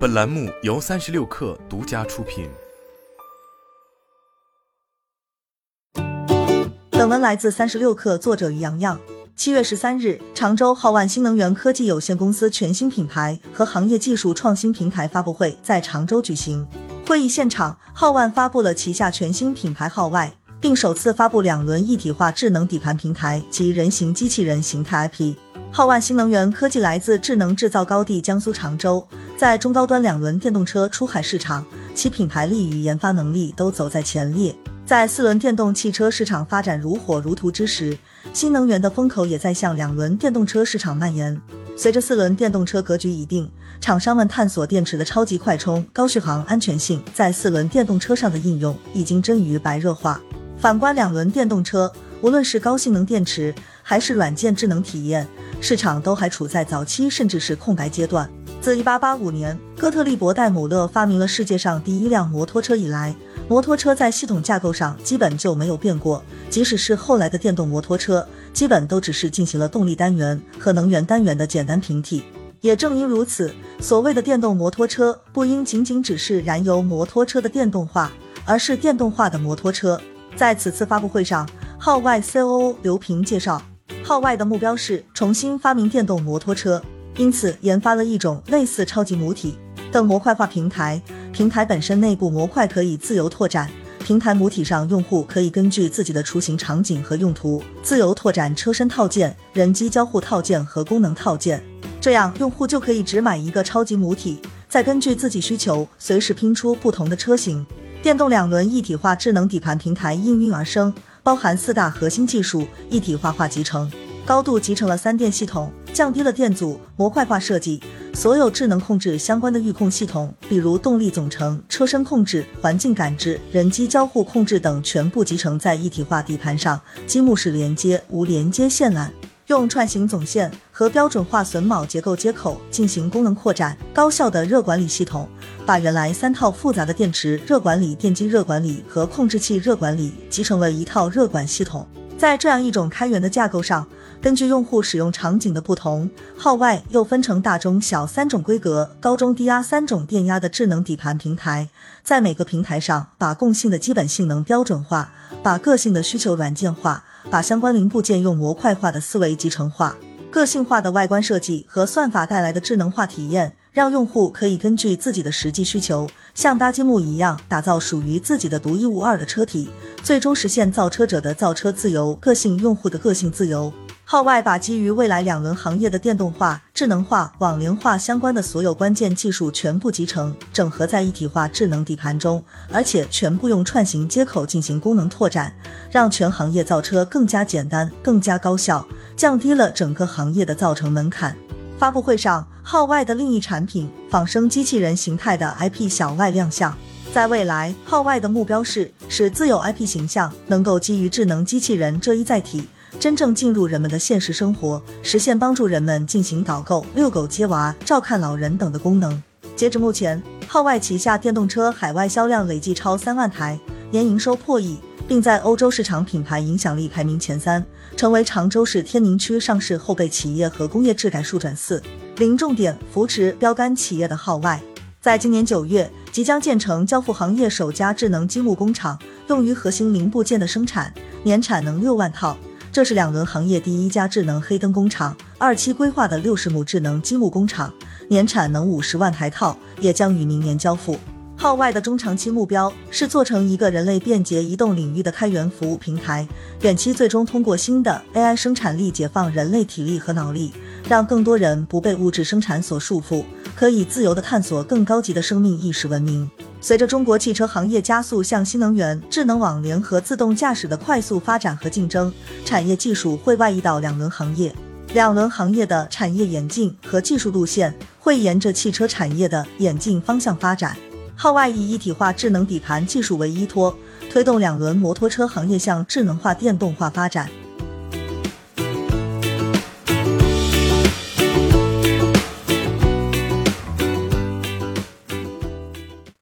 本栏目由三十六氪独家出品。本文来自三十六氪，作者于洋洋。七月十三日，常州浩万新能源科技有限公司全新品牌和行业技术创新平台发布会在常州举行。会议现场，浩万发布了旗下全新品牌浩外，并首次发布两轮一体化智能底盘平台及人形机器人形态 IP。浩万新能源科技来自智能制造高地江苏常州，在中高端两轮电动车出海市场，其品牌力与研发能力都走在前列。在四轮电动汽车市场发展如火如荼之时，新能源的风口也在向两轮电动车市场蔓延。随着四轮电动车格局已定，厂商们探索电池的超级快充、高续航、安全性在四轮电动车上的应用已经臻于白热化。反观两轮电动车，无论是高性能电池还是软件智能体验，市场都还处在早期甚至是空白阶段。自1885年哥特利伯戴姆勒发明了世界上第一辆摩托车以来，摩托车在系统架构上基本就没有变过。即使是后来的电动摩托车，基本都只是进行了动力单元和能源单元的简单平替。也正因如此，所谓的电动摩托车不应仅仅只是燃油摩托车的电动化，而是电动化的摩托车。在此次发布会上，号外 COO 刘平介绍，号外的目标是重新发明电动摩托车。因此，研发了一种类似超级母体的模块化平台。平台本身内部模块可以自由拓展，平台母体上用户可以根据自己的出行场景和用途，自由拓展车身套件、人机交互套件和功能套件。这样，用户就可以只买一个超级母体，再根据自己需求随时拼出不同的车型。电动两轮一体化智能底盘平台应运而生，包含四大核心技术：一体化化集成。高度集成了三电系统，降低了电阻，模块化设计，所有智能控制相关的预控系统，比如动力总成、车身控制、环境感知、人机交互控制等，全部集成在一体化底盘上，积木式连接，无连接线缆，用串行总线和标准化榫卯结构接口进行功能扩展，高效的热管理系统，把原来三套复杂的电池热管理、电机热管理和控制器热管理集成了一套热管系统。在这样一种开源的架构上，根据用户使用场景的不同，号外又分成大、中、小三种规格，高、中、低压三种电压的智能底盘平台，在每个平台上把共性的基本性能标准化，把个性的需求软件化，把相关零部件用模块化的思维集成化，个性化的外观设计和算法带来的智能化体验。让用户可以根据自己的实际需求，像搭积木一样打造属于自己的独一无二的车体，最终实现造车者的造车自由、个性用户的个性自由。号外把基于未来两轮行业的电动化、智能化、网联化相关的所有关键技术全部集成、整合在一体化智能底盘中，而且全部用串行接口进行功能拓展，让全行业造车更加简单、更加高效，降低了整个行业的造成门槛。发布会上，号外的另一产品仿生机器人形态的 IP 小外亮相。在未来，号外的目标是使自有 IP 形象能够基于智能机器人这一载体，真正进入人们的现实生活，实现帮助人们进行导购、遛狗、接娃、照看老人等的功能。截至目前，号外旗下电动车海外销量累计超三万台，年营收破亿。并在欧洲市场品牌影响力排名前三，成为常州市天宁区上市后备企业和工业质改数转四零重点扶持标杆企业的号外，在今年九月即将建成交付行业首家智能积木工厂，用于核心零部件的生产，年产能六万套。这是两轮行业第一家智能黑灯工厂，二期规划的六十亩智能积木工厂，年产能五十万台套，也将于明年交付。号外的中长期目标是做成一个人类便捷移动领域的开源服务平台，远期最终通过新的 AI 生产力解放人类体力和脑力，让更多人不被物质生产所束缚，可以自由的探索更高级的生命意识文明。随着中国汽车行业加速向新能源、智能网联和自动驾驶的快速发展和竞争，产业技术会外溢到两轮行业，两轮行业的产业演进和技术路线会沿着汽车产业的演进方向发展。号外以一体化智能底盘技术为依托，推动两轮摩托车行业向智能化、电动化发展。